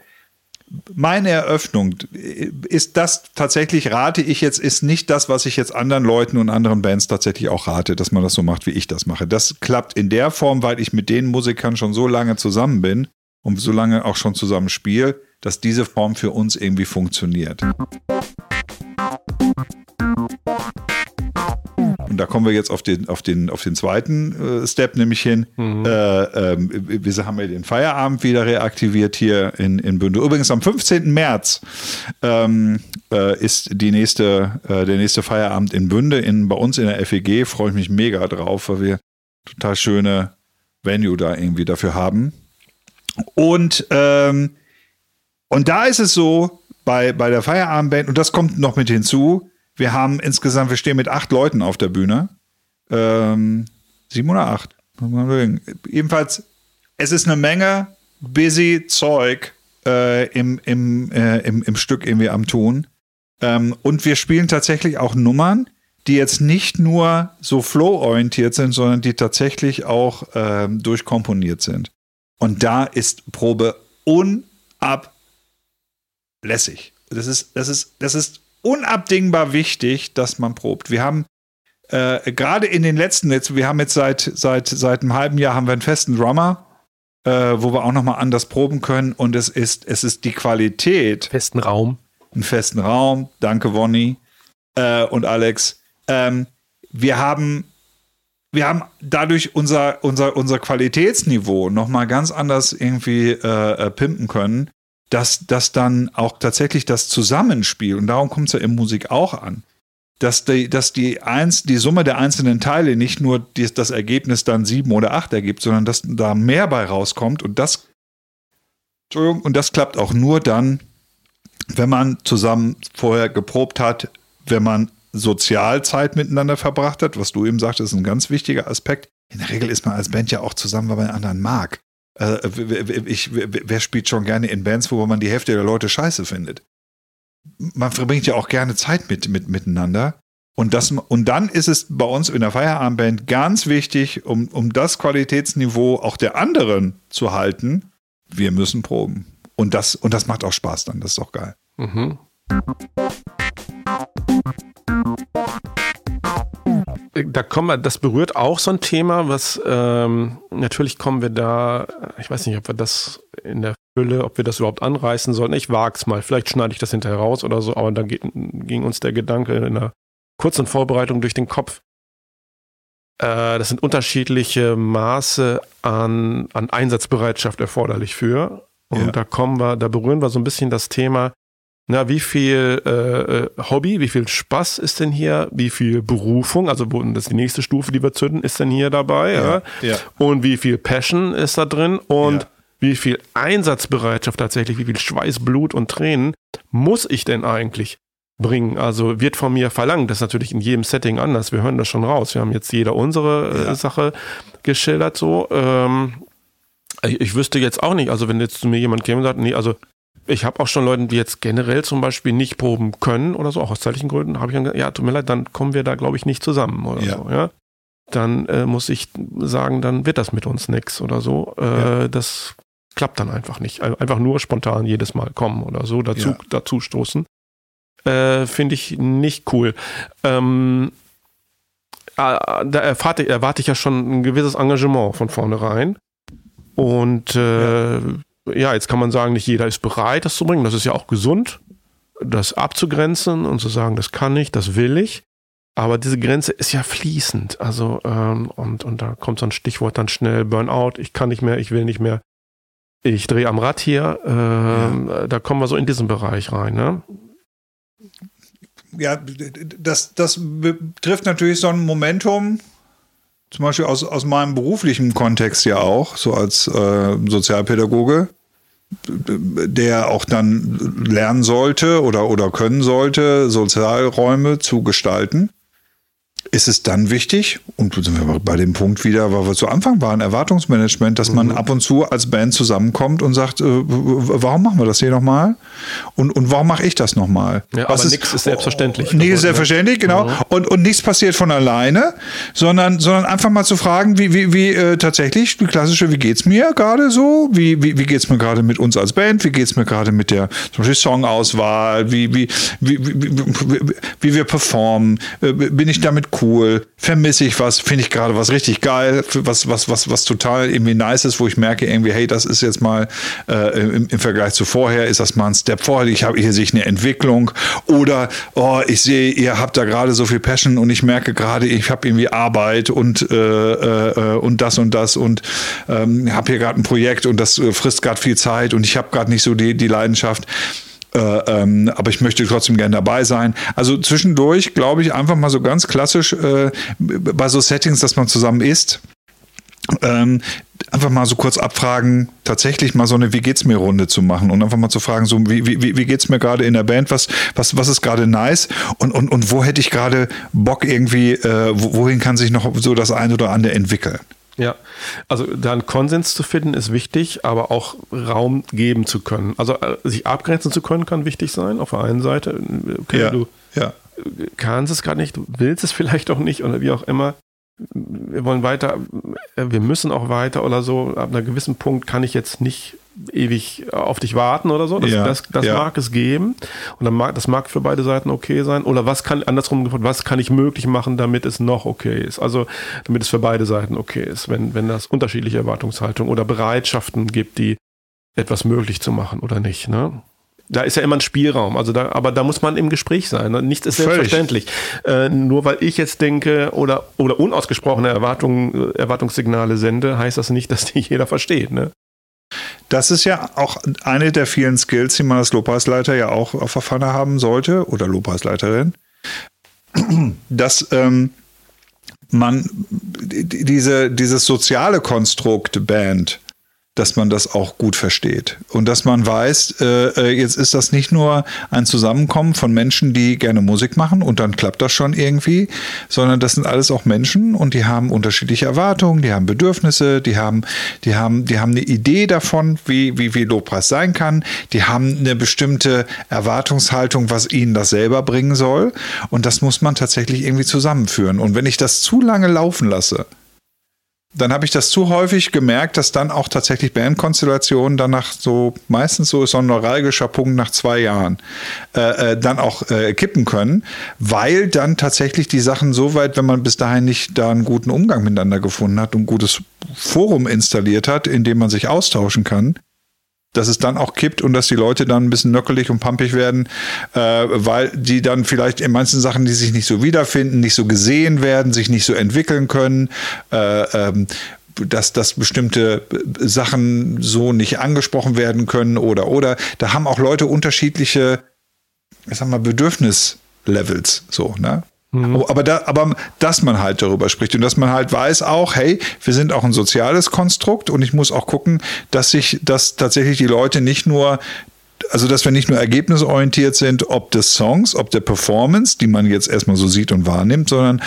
meine Eröffnung ist das tatsächlich, rate ich jetzt, ist nicht das, was ich jetzt anderen Leuten und anderen Bands tatsächlich auch rate, dass man das so macht, wie ich das mache. Das klappt in der Form, weil ich mit den Musikern schon so lange zusammen bin und so lange auch schon zusammen spiele, dass diese Form für uns irgendwie funktioniert. Da kommen wir jetzt auf den, auf den, auf den zweiten äh, Step nämlich hin. Mhm. Äh, äh, wir haben ja den Feierabend wieder reaktiviert hier in, in Bünde. Übrigens am 15. März ähm, äh, ist die nächste, äh, der nächste Feierabend in Bünde. In, bei uns in der FEG freue ich mich mega drauf, weil wir total schöne Venue da irgendwie dafür haben. Und, ähm, und da ist es so, bei, bei der Feierabendband, und das kommt noch mit hinzu, wir haben insgesamt, wir stehen mit acht Leuten auf der Bühne. Ähm, sieben oder acht. Jedenfalls, es ist eine Menge busy Zeug äh, im, im, äh, im, im Stück irgendwie am Tun. Ähm, und wir spielen tatsächlich auch Nummern, die jetzt nicht nur so flow-orientiert sind, sondern die tatsächlich auch ähm, durchkomponiert sind. Und da ist Probe unablässig. Das ist, das ist, das ist unabdingbar wichtig, dass man probt. Wir haben äh, gerade in den letzten, jetzt, wir haben jetzt seit, seit, seit einem halben Jahr haben wir einen festen Drummer, äh, wo wir auch nochmal anders proben können. Und es ist, es ist die Qualität. Festen Raum. Einen festen Raum. Danke, Wonny äh, und Alex. Ähm, wir haben wir haben dadurch unser, unser, unser Qualitätsniveau nochmal ganz anders irgendwie äh, äh, pimpen können dass, dass dann auch tatsächlich das Zusammenspiel, und darum kommt es ja in Musik auch an, dass die, dass die, eins, die Summe der einzelnen Teile nicht nur die, das Ergebnis dann sieben oder acht ergibt, sondern dass da mehr bei rauskommt und das, Entschuldigung, und das klappt auch nur dann, wenn man zusammen vorher geprobt hat, wenn man Sozialzeit miteinander verbracht hat, was du eben sagtest, ist ein ganz wichtiger Aspekt. In der Regel ist man als Band ja auch zusammen, weil man einen anderen mag. Äh, ich, wer spielt schon gerne in Bands, wo man die Hälfte der Leute scheiße findet? Man verbringt ja auch gerne Zeit mit, mit miteinander. Und, das, und dann ist es bei uns in der Feierabendband ganz wichtig, um, um das Qualitätsniveau auch der anderen zu halten, wir müssen proben. Und das, und das macht auch Spaß dann, das ist doch geil. Mhm da kommen wir, das berührt auch so ein Thema, was ähm, natürlich kommen wir da, ich weiß nicht, ob wir das in der Fülle, ob wir das überhaupt anreißen sollten. Ich wag's mal, vielleicht schneide ich das hinterher raus oder so, aber da geht, ging uns der Gedanke in einer kurzen Vorbereitung durch den Kopf. Äh, das sind unterschiedliche Maße an, an Einsatzbereitschaft erforderlich für. Und ja. da kommen wir, da berühren wir so ein bisschen das Thema, Na, wie viel äh, äh, Hobby, wie viel Spaß ist denn hier, wie viel Berufung, also das ist die nächste Stufe, die wir zünden, ist denn hier dabei, ja, ja? ja. und wie viel Passion ist da drin und ja. wie viel Einsatzbereitschaft tatsächlich, wie viel Schweiß, Blut und Tränen muss ich denn eigentlich bringen? Also wird von mir verlangt, das ist natürlich in jedem Setting anders, wir hören das schon raus, wir haben jetzt jeder unsere äh, Sache geschildert so, ähm, ich, ich wüsste jetzt auch nicht, also wenn jetzt zu mir jemand käme und sagt, nee, also ich habe auch schon Leute, die jetzt generell zum Beispiel nicht proben können oder so, auch aus zeitlichen Gründen, habe ich dann gesagt, ja, tut mir leid, dann kommen wir da, glaube ich, nicht zusammen oder ja. so, ja. Dann äh, muss ich sagen, dann wird das mit uns nichts oder so. Äh, ja. Das klappt dann einfach nicht. Einfach nur spontan jedes Mal kommen oder so, dazu, ja. dazu stoßen. Äh, Finde ich nicht cool. Ähm, äh, da erwarte, erwarte ich ja schon ein gewisses Engagement von vornherein. Und äh, ja ja, jetzt kann man sagen, nicht jeder ist bereit, das zu bringen. Das ist ja auch gesund, das abzugrenzen und zu sagen, das kann ich, das will ich. Aber diese Grenze ist ja fließend. Also, ähm, und, und da kommt so ein Stichwort dann schnell, Burnout, ich kann nicht mehr, ich will nicht mehr. Ich drehe am Rad hier, ähm, ja. da kommen wir so in diesen Bereich rein. Ne? Ja, das, das betrifft natürlich so ein Momentum, zum Beispiel aus, aus meinem beruflichen Kontext ja auch, so als äh, Sozialpädagoge der auch dann lernen sollte oder, oder können sollte, Sozialräume zu gestalten ist es dann wichtig, und sind wir bei dem Punkt wieder, weil wir zu Anfang waren, Erwartungsmanagement, dass man mhm. ab und zu als Band zusammenkommt und sagt, äh, warum machen wir das hier nochmal? Und, und warum mache ich das nochmal? Ja, Was aber nichts ist selbstverständlich. Nichts ist selbstverständlich, genau. Mhm. Und, und nichts passiert von alleine, sondern, sondern einfach mal zu fragen, wie, wie, wie äh, tatsächlich, die klassische, wie geht's mir gerade so? Wie, wie, wie geht's mir gerade mit uns als Band? Wie geht's mir gerade mit der zum Beispiel Songauswahl? Wie, wie, wie, wie, wie, wie wir performen? Äh, bin ich damit cool, vermisse ich was, finde ich gerade was richtig geil, was, was, was, was total irgendwie nice ist, wo ich merke irgendwie, hey, das ist jetzt mal äh, im, im, Vergleich zu vorher, ist das mal ein Step vorher, ich habe hier sich eine Entwicklung oder oh, ich sehe, ihr habt da gerade so viel Passion und ich merke gerade, ich habe irgendwie Arbeit und, äh, äh, und das und das und ähm, habe hier gerade ein Projekt und das äh, frisst gerade viel Zeit und ich habe gerade nicht so die, die Leidenschaft. Äh, ähm, aber ich möchte trotzdem gerne dabei sein. Also zwischendurch, glaube ich, einfach mal so ganz klassisch äh, bei so Settings, dass man zusammen isst. Ähm, einfach mal so kurz abfragen, tatsächlich mal so eine Wie geht's mir Runde zu machen und einfach mal zu fragen, so wie, wie, wie geht's mir gerade in der Band, was, was, was ist gerade nice und, und, und wo hätte ich gerade Bock irgendwie, äh, wohin kann sich noch so das eine oder andere entwickeln. Ja, also da einen Konsens zu finden ist wichtig, aber auch Raum geben zu können. Also äh, sich abgrenzen zu können kann wichtig sein auf der einen Seite. Okay, ja, du ja. kannst es gerade nicht, du willst es vielleicht auch nicht oder wie auch immer. Wir wollen weiter, äh, wir müssen auch weiter oder so. Ab einem gewissen Punkt kann ich jetzt nicht ewig auf dich warten oder so. Das, ja, das, das ja. mag es geben. Und dann mag, das mag für beide Seiten okay sein. Oder was kann, andersrum gefragt, was kann ich möglich machen, damit es noch okay ist? Also, damit es für beide Seiten okay ist, wenn, wenn das unterschiedliche Erwartungshaltungen oder Bereitschaften gibt, die etwas möglich zu machen oder nicht, ne? Da ist ja immer ein Spielraum, also da, aber da muss man im Gespräch sein. Ne? Nichts ist selbstverständlich. Äh, nur weil ich jetzt denke oder, oder unausgesprochene Erwartungen, Erwartungssignale sende, heißt das nicht, dass die jeder versteht. Ne? Das ist ja auch eine der vielen Skills, die man als Lobpreisleiter ja auch auf der Pfanne haben sollte oder Lobpreisleiterin, dass ähm, man diese, dieses soziale Konstrukt Band dass man das auch gut versteht. Und dass man weiß, äh, äh, jetzt ist das nicht nur ein Zusammenkommen von Menschen, die gerne Musik machen und dann klappt das schon irgendwie, sondern das sind alles auch Menschen und die haben unterschiedliche Erwartungen, die haben Bedürfnisse, die haben, die haben, die haben eine Idee davon, wie, wie, wie Lobpreis sein kann, die haben eine bestimmte Erwartungshaltung, was ihnen das selber bringen soll. Und das muss man tatsächlich irgendwie zusammenführen. Und wenn ich das zu lange laufen lasse, dann habe ich das zu häufig gemerkt, dass dann auch tatsächlich Bandkonstellationen danach so, meistens so ist so ein neuralgischer Punkt nach zwei Jahren, äh, äh, dann auch äh, kippen können, weil dann tatsächlich die Sachen so weit, wenn man bis dahin nicht da einen guten Umgang miteinander gefunden hat und ein gutes Forum installiert hat, in dem man sich austauschen kann, dass es dann auch kippt und dass die Leute dann ein bisschen nöckelig und pampig werden, äh, weil die dann vielleicht in manchen Sachen, die sich nicht so wiederfinden, nicht so gesehen werden, sich nicht so entwickeln können, äh, ähm, dass, dass bestimmte Sachen so nicht angesprochen werden können oder oder. Da haben auch Leute unterschiedliche ich sag mal, Bedürfnislevels, so, ne? Mhm. Aber, da, aber dass man halt darüber spricht und dass man halt weiß auch, hey, wir sind auch ein soziales Konstrukt und ich muss auch gucken, dass sich, dass tatsächlich die Leute nicht nur also dass wir nicht nur ergebnisorientiert sind, ob des Songs, ob der Performance, die man jetzt erstmal so sieht und wahrnimmt, sondern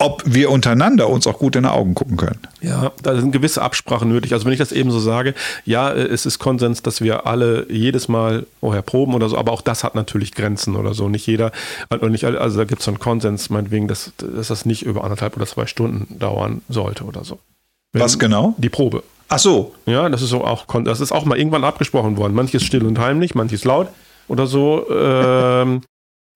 ob wir untereinander uns auch gut in die Augen gucken können. Ja, da sind gewisse Absprachen nötig. Also wenn ich das eben so sage, ja, es ist Konsens, dass wir alle jedes Mal vorher proben oder so, aber auch das hat natürlich Grenzen oder so. Nicht jeder, also, nicht, also da gibt es so einen Konsens, meinetwegen, dass, dass das nicht über anderthalb oder zwei Stunden dauern sollte oder so. Wenn Was genau? Die Probe. Ach so. Ja, das ist so auch, das ist auch mal irgendwann abgesprochen worden. Manches still und heimlich, manches laut oder so. Ähm,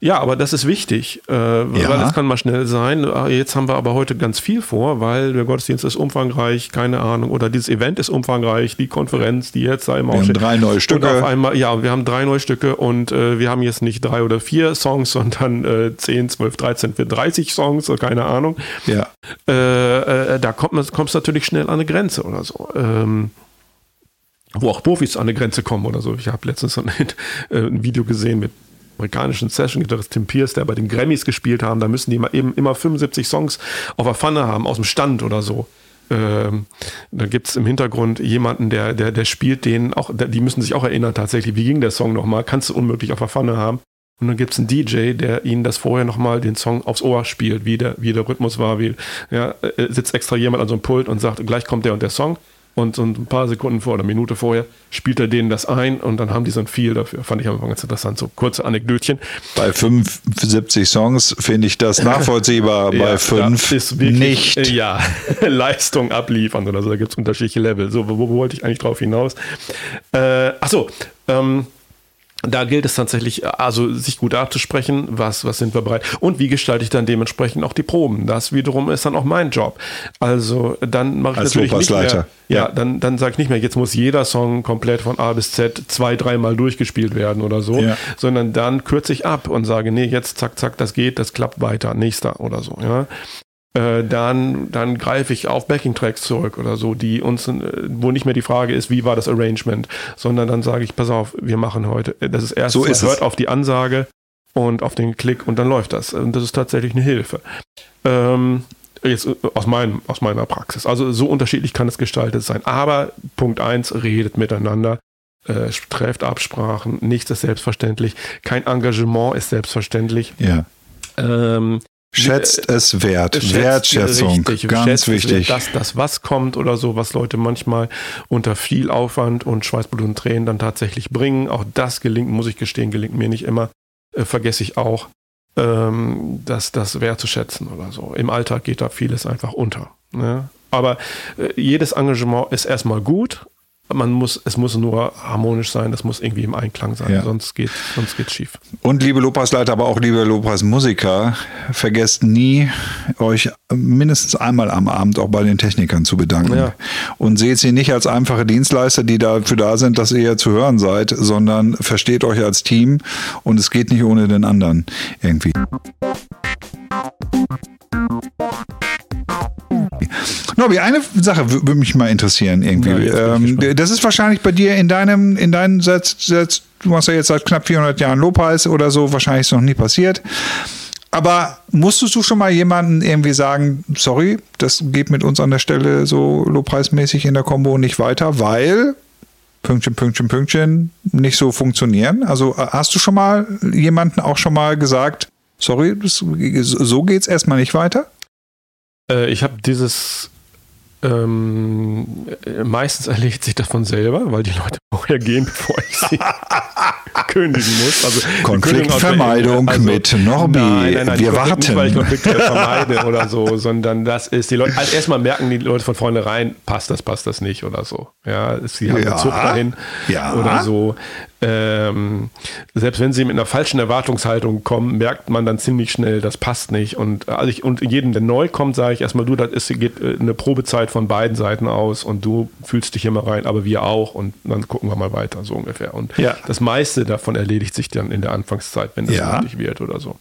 ja, aber das ist wichtig, äh, ja. weil das kann mal schnell sein. Ah, jetzt haben wir aber heute ganz viel vor, weil der Gottesdienst ist umfangreich, keine Ahnung, oder dieses Event ist umfangreich, die Konferenz, die jetzt da immer Wir haben drei neue Stücke. Und auf einmal, ja, wir haben drei neue Stücke und äh, wir haben jetzt nicht drei oder vier Songs, sondern äh, 10, 12, 13, 30 Songs, keine Ahnung. Ja. Äh, äh, da kommt kommst du natürlich schnell an eine Grenze oder so. Ähm, wo auch Profis an eine Grenze kommen oder so. Ich habe letztens ein, äh, ein Video gesehen mit amerikanischen Session-Gitarrist Tim Pierce, der bei den Grammys gespielt haben, da müssen die eben immer 75 Songs auf der Pfanne haben, aus dem Stand oder so. Ähm, da gibt es im Hintergrund jemanden, der, der, der spielt den auch, die müssen sich auch erinnern tatsächlich, wie ging der Song nochmal, kannst du unmöglich auf der Pfanne haben. Und dann gibt es einen DJ, der ihnen das vorher nochmal den Song aufs Ohr spielt, wie der, wie der Rhythmus war, wie, ja, äh, sitzt extra jemand an so einem Pult und sagt, gleich kommt der und der Song und so ein paar Sekunden vor oder Minute vorher spielt er denen das ein und dann haben die so ein Feel dafür. Fand ich aber ganz interessant. So kurze Anekdötchen. Bei 75 Songs finde ich das nachvollziehbar, ja, bei 5 nicht. Äh, ja, Leistung abliefern oder so. Da gibt es unterschiedliche Level. So, wo, wo, wollte ich eigentlich drauf hinaus? Äh, achso, ähm, da gilt es tatsächlich, also sich gut abzusprechen, was, was sind wir bereit und wie gestalte ich dann dementsprechend auch die Proben. Das wiederum ist dann auch mein Job. Also dann mache ich Als natürlich nicht mehr, ja, ja, dann, dann sage ich nicht mehr, jetzt muss jeder Song komplett von A bis Z zwei, dreimal durchgespielt werden oder so, ja. sondern dann kürze ich ab und sage, nee, jetzt zack, zack, das geht, das klappt weiter, nächster oder so. Ja. Äh, dann, dann greife ich auf Backing-Tracks zurück oder so, die uns, äh, wo nicht mehr die Frage ist, wie war das Arrangement, sondern dann sage ich, pass auf, wir machen heute, äh, das ist erst, so ist hört auf die Ansage und auf den Klick und dann läuft das. Und das ist tatsächlich eine Hilfe. Ähm, jetzt aus, meinem, aus meiner Praxis. Also so unterschiedlich kann es gestaltet sein. Aber Punkt 1, redet miteinander. Äh, trefft Absprachen, nichts ist selbstverständlich, kein Engagement ist selbstverständlich. Ja. Ähm, Schätzt es wert. Schätzt, Wertschätzung. Richtig, ganz wichtig. Dass das, was kommt oder so, was Leute manchmal unter viel Aufwand und Schweißblut und Tränen dann tatsächlich bringen. Auch das gelingt, muss ich gestehen, gelingt mir nicht immer. Äh, vergesse ich auch, ähm, das, das wertzuschätzen oder so. Im Alltag geht da vieles einfach unter. Ne? Aber äh, jedes Engagement ist erstmal gut, man muss, es muss nur harmonisch sein, das muss irgendwie im Einklang sein, ja. sonst geht sonst geht's schief. Und liebe Lopasleiter, aber auch liebe Lopras-Musiker, vergesst nie, euch mindestens einmal am Abend auch bei den Technikern zu bedanken. Ja. Und seht sie nicht als einfache Dienstleister, die dafür da sind, dass ihr zu hören seid, sondern versteht euch als Team und es geht nicht ohne den anderen irgendwie. Nobby, eine Sache würde mich mal interessieren irgendwie. Ja, ähm, das ist wahrscheinlich bei dir in deinem, in deinen Satz, Satz, du machst ja jetzt seit knapp 400 Jahren Lobpreis oder so, wahrscheinlich ist noch nie passiert. Aber musstest du schon mal jemanden irgendwie sagen, sorry, das geht mit uns an der Stelle so lobpreismäßig in der Combo nicht weiter, weil Pünktchen, Pünktchen, Pünktchen nicht so funktionieren? Also äh, hast du schon mal jemanden auch schon mal gesagt, sorry, das, so geht's erstmal nicht weiter? Äh, ich habe dieses ähm, meistens erledigt sich das von selber, weil die Leute vorher gehen, bevor ich sie kündigen muss. Also Konfliktvermeidung also, mit Norbi. Nein, nein, nein, wir warten. Nicht, weil ich Konflikte vermeide oder so, sondern das ist die Leute. Also erstmal merken die Leute von vornherein, passt das, passt das nicht oder so. Ja, sie haben ja, einen Zug dahin ja. oder so. Ähm, selbst wenn sie mit einer falschen Erwartungshaltung kommen, merkt man dann ziemlich schnell, das passt nicht. Und, also ich, und jedem, der neu kommt, sage ich erstmal, du, das ist, geht äh, eine Probezeit von beiden Seiten aus und du fühlst dich immer rein, aber wir auch und dann gucken wir mal weiter, so ungefähr. Und ja. das meiste davon erledigt sich dann in der Anfangszeit, wenn das ja. nötig wird oder so.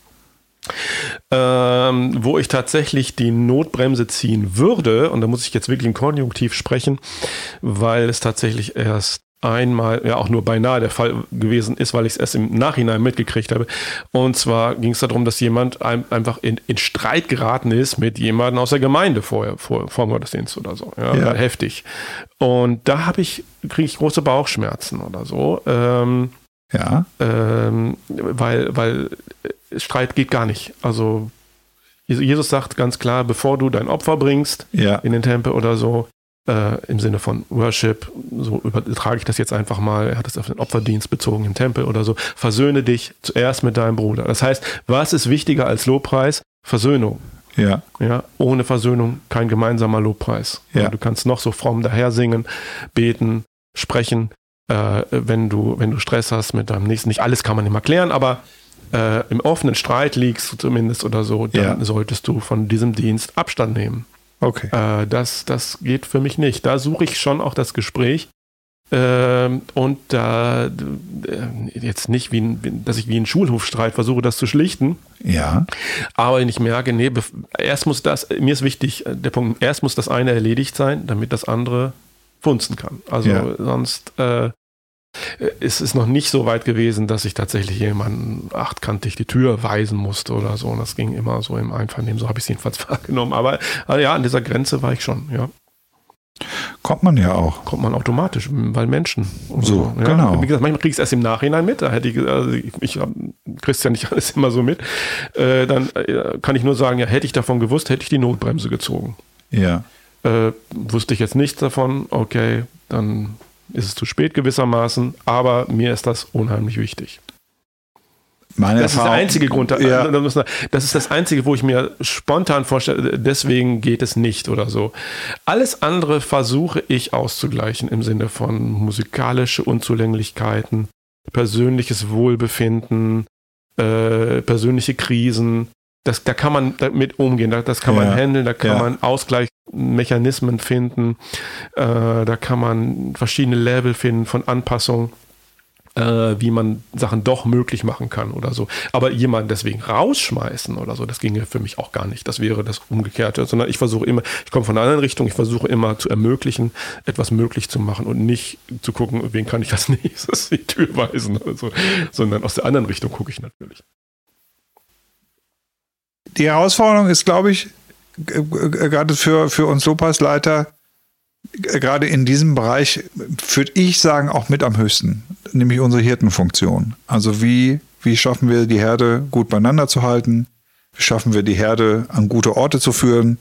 Ähm, wo ich tatsächlich die Notbremse ziehen würde, und da muss ich jetzt wirklich im Konjunktiv sprechen, weil es tatsächlich erst einmal, ja auch nur beinahe der Fall gewesen ist, weil ich es erst im Nachhinein mitgekriegt habe. Und zwar ging es darum, dass jemand ein, einfach in, in, Streit geraten ist mit jemandem aus der Gemeinde vorher, vor, vor dem Gottesdienst oder so. Ja, ja. Heftig. Und da habe ich, kriege ich große Bauchschmerzen oder so. Ähm, ja. Ähm, weil, weil Streit geht gar nicht. Also Jesus sagt ganz klar, bevor du dein Opfer bringst ja. in den Tempel oder so, äh, im Sinne von Worship, so übertrage ich das jetzt einfach mal, er hat es auf den Opferdienst bezogen im Tempel oder so, versöhne dich zuerst mit deinem Bruder. Das heißt, was ist wichtiger als Lobpreis? Versöhnung. Ja. ja. Ohne Versöhnung kein gemeinsamer Lobpreis. Ja. Du kannst noch so fromm daher singen, beten, sprechen, äh, wenn, du, wenn du Stress hast mit deinem Nächsten. Nicht alles kann man immer klären, aber äh, im offenen Streit liegst du zumindest oder so, dann ja. solltest du von diesem Dienst Abstand nehmen. Okay. Äh, das, das geht für mich nicht. Da suche ich schon auch das Gespräch. Ähm, und da äh, jetzt nicht, wie ein, dass ich wie ein Schulhofstreit versuche, das zu schlichten. Ja. Aber wenn ich merke, nee, erst muss das, mir ist wichtig, äh, der Punkt, erst muss das eine erledigt sein, damit das andere funzen kann. Also ja. sonst äh, ist es noch nicht so weit gewesen, dass ich tatsächlich jemanden achtkantig die Tür weisen musste oder so. Und das ging immer so im Einvernehmen, so habe ich es jedenfalls wahrgenommen. Aber also ja, an dieser Grenze war ich schon, ja. Kommt man ja auch. Kommt man automatisch, weil Menschen. So, so ja. genau. Wie gesagt, manchmal kriege ich es erst im Nachhinein mit. Da hätte ich, also ich, ich krieg's ja nicht alles immer so mit. Äh, dann äh, kann ich nur sagen, ja, hätte ich davon gewusst, hätte ich die Notbremse gezogen. Ja. Äh, wusste ich jetzt nichts davon, okay, dann ist es zu spät gewissermaßen, aber mir ist das unheimlich wichtig. Meine das Erfahrung, ist der einzige Grund. Ja. Das ist das einzige, wo ich mir spontan vorstelle, deswegen geht es nicht oder so. Alles andere versuche ich auszugleichen im Sinne von musikalische Unzulänglichkeiten, persönliches Wohlbefinden, äh, persönliche Krisen. Das, da kann man damit umgehen, das kann ja. man handeln, da kann ja. man Ausgleichsmechanismen finden, äh, da kann man verschiedene Level finden von Anpassung äh, wie man Sachen doch möglich machen kann oder so. Aber jemanden deswegen rausschmeißen oder so, das ginge für mich auch gar nicht. Das wäre das Umgekehrte, sondern ich versuche immer, ich komme von einer anderen Richtung, ich versuche immer zu ermöglichen, etwas möglich zu machen und nicht zu gucken, wen kann ich als nächstes die Tür weisen oder so, sondern aus der anderen Richtung gucke ich natürlich. Die Herausforderung ist, glaube ich, gerade für, für uns Lopasleiter, gerade in diesem Bereich, würde ich sagen, auch mit am höchsten, nämlich unsere Hirtenfunktion. Also wie, wie schaffen wir die Herde gut beieinander zu halten? Wie schaffen wir die Herde an gute Orte zu führen?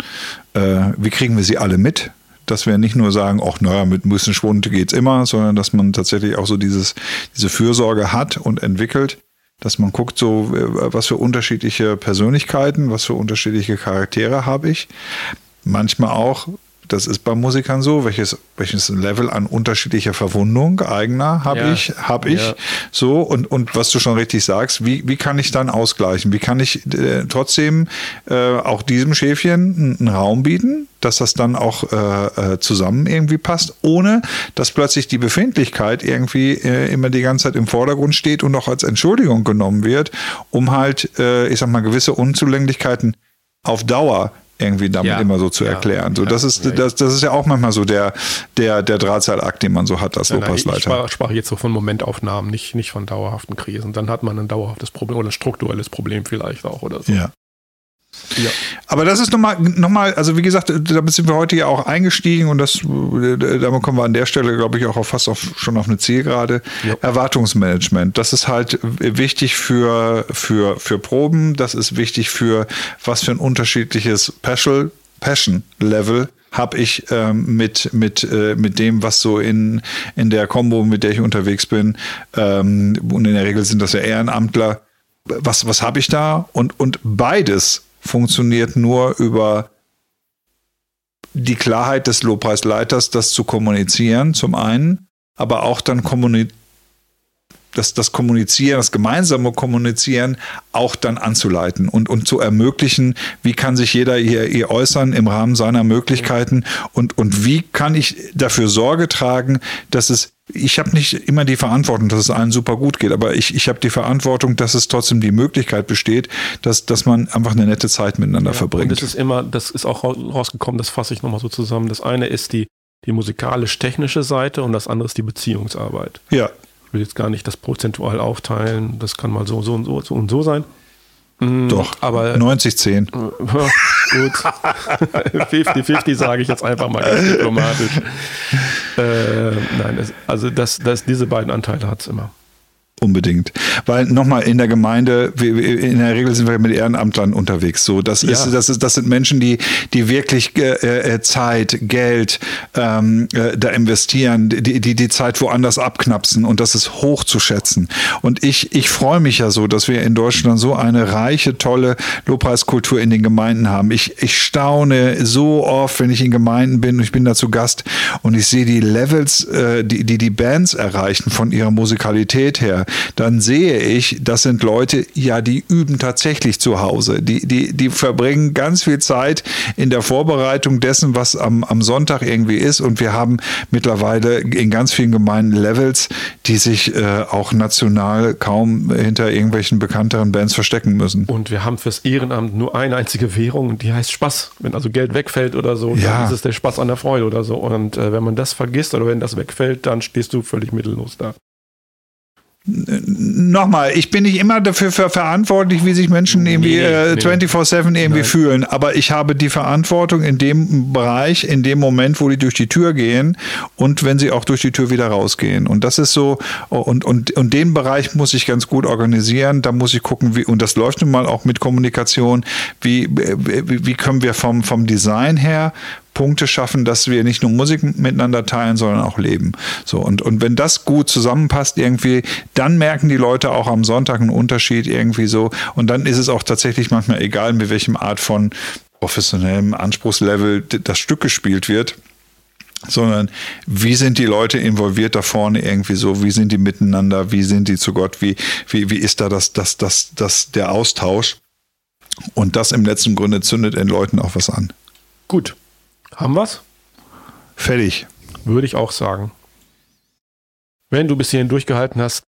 Äh, wie kriegen wir sie alle mit? Dass wir nicht nur sagen, ach naja, mit ein bisschen Schwund geht's immer, sondern dass man tatsächlich auch so dieses, diese Fürsorge hat und entwickelt dass man guckt, so was für unterschiedliche Persönlichkeiten, was für unterschiedliche Charaktere habe ich. Manchmal auch, das ist bei Musikern so, welches, welches Level an unterschiedlicher Verwundung eigener habe ja. ich, habe ich. Ja. So, und, und was du schon richtig sagst, wie, wie kann ich dann ausgleichen? Wie kann ich äh, trotzdem äh, auch diesem Schäfchen einen Raum bieten, dass das dann auch äh, äh, zusammen irgendwie passt, ohne dass plötzlich die Befindlichkeit irgendwie äh, immer die ganze Zeit im Vordergrund steht und auch als Entschuldigung genommen wird, um halt, äh, ich sag mal, gewisse Unzulänglichkeiten auf Dauer irgendwie damit ja, immer so zu ja, erklären. So, das ist, das, das ist ja auch manchmal so der, der, der Drahtseilakt, den man so hat als Lopasleiter. Ich sprach, sprach, jetzt so von Momentaufnahmen, nicht, nicht von dauerhaften Krisen. Dann hat man ein dauerhaftes Problem oder ein strukturelles Problem vielleicht auch oder so. Ja. Ja. Aber das ist nochmal, noch mal, also wie gesagt, damit sind wir heute ja auch eingestiegen und das, damit kommen wir an der Stelle, glaube ich, auch auf fast auf, schon auf eine Zielgerade. Ja. Erwartungsmanagement. Das ist halt wichtig für, für, für Proben. Das ist wichtig für was für ein unterschiedliches Passion, Passion Level habe ich ähm, mit, mit, äh, mit dem, was so in, in der Combo, mit der ich unterwegs bin. Ähm, und in der Regel sind das ja Ehrenamtler. Was, was habe ich da? Und, und beides funktioniert nur über die Klarheit des Lobpreisleiters, das zu kommunizieren, zum einen, aber auch dann das, das Kommunizieren, das gemeinsame Kommunizieren auch dann anzuleiten und, und zu ermöglichen, wie kann sich jeder hier, hier äußern im Rahmen seiner Möglichkeiten und, und wie kann ich dafür Sorge tragen, dass es ich habe nicht immer die Verantwortung, dass es allen super gut geht, aber ich, ich habe die Verantwortung, dass es trotzdem die Möglichkeit besteht, dass, dass man einfach eine nette Zeit miteinander ja, verbringt. Und das ist immer, das ist auch rausgekommen, das fasse ich nochmal so zusammen. Das eine ist die die musikalisch-technische Seite und das andere ist die Beziehungsarbeit. Ja. Will jetzt gar nicht das prozentual aufteilen, das kann mal so, so und so, so und so sein. Mhm, Doch, aber 90-10. Gut. 50-50 sage ich jetzt einfach mal ganz diplomatisch. Äh, nein, es, also das, das, diese beiden Anteile hat es immer. Unbedingt. Weil nochmal in der Gemeinde, in der Regel sind wir mit Ehrenamtlern unterwegs. So, das ja. ist, das ist, das sind Menschen, die, die wirklich äh, äh, Zeit, Geld ähm, äh, da investieren, die, die die Zeit woanders abknapsen und das ist hoch zu schätzen. Und ich, ich freue mich ja so, dass wir in Deutschland so eine reiche, tolle Lobpreiskultur in den Gemeinden haben. Ich, ich staune so oft, wenn ich in Gemeinden bin und ich bin da zu Gast und ich sehe die Levels, äh, die, die die Bands erreichen von ihrer Musikalität her dann sehe ich, das sind Leute, ja, die üben tatsächlich zu Hause. Die, die, die verbringen ganz viel Zeit in der Vorbereitung dessen, was am, am Sonntag irgendwie ist. Und wir haben mittlerweile in ganz vielen Gemeinden Levels, die sich äh, auch national kaum hinter irgendwelchen bekannteren Bands verstecken müssen. Und wir haben fürs Ehrenamt nur eine einzige Währung, die heißt Spaß. Wenn also Geld wegfällt oder so, ja. dann ist es der Spaß an der Freude oder so. Und äh, wenn man das vergisst oder wenn das wegfällt, dann stehst du völlig mittellos da nochmal, ich bin nicht immer dafür verantwortlich, wie sich Menschen irgendwie äh, 24-7 irgendwie Nein. fühlen, aber ich habe die Verantwortung in dem Bereich, in dem Moment, wo die durch die Tür gehen und wenn sie auch durch die Tür wieder rausgehen. Und das ist so, und, und, und den Bereich muss ich ganz gut organisieren. Da muss ich gucken, wie, und das läuft nun mal auch mit Kommunikation, wie, wie, wie können wir vom, vom Design her Punkte schaffen, dass wir nicht nur Musik miteinander teilen, sondern auch leben. So, und, und wenn das gut zusammenpasst irgendwie, dann merken die Leute auch am Sonntag einen Unterschied irgendwie so. Und dann ist es auch tatsächlich manchmal egal, mit welchem Art von professionellem Anspruchslevel das Stück gespielt wird sondern wie sind die Leute involviert da vorne irgendwie so, wie sind die miteinander, wie sind die zu Gott, wie, wie, wie ist da das, das, das, das, der Austausch? Und das im letzten Grunde zündet in Leuten auch was an. Gut, haben wir's? Fertig. Würde ich auch sagen. Wenn du bis hierhin durchgehalten hast,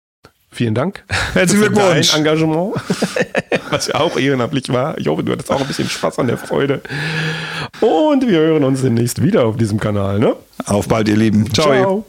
vielen Dank. Herzlichen Glückwunsch. Dein Engagement, was ja auch ehrenamtlich war. Ich hoffe, du hattest auch ein bisschen Spaß an der Freude. Und wir hören uns demnächst wieder auf diesem Kanal. Ne? Auf bald, ihr Lieben. Ciao. Ciao.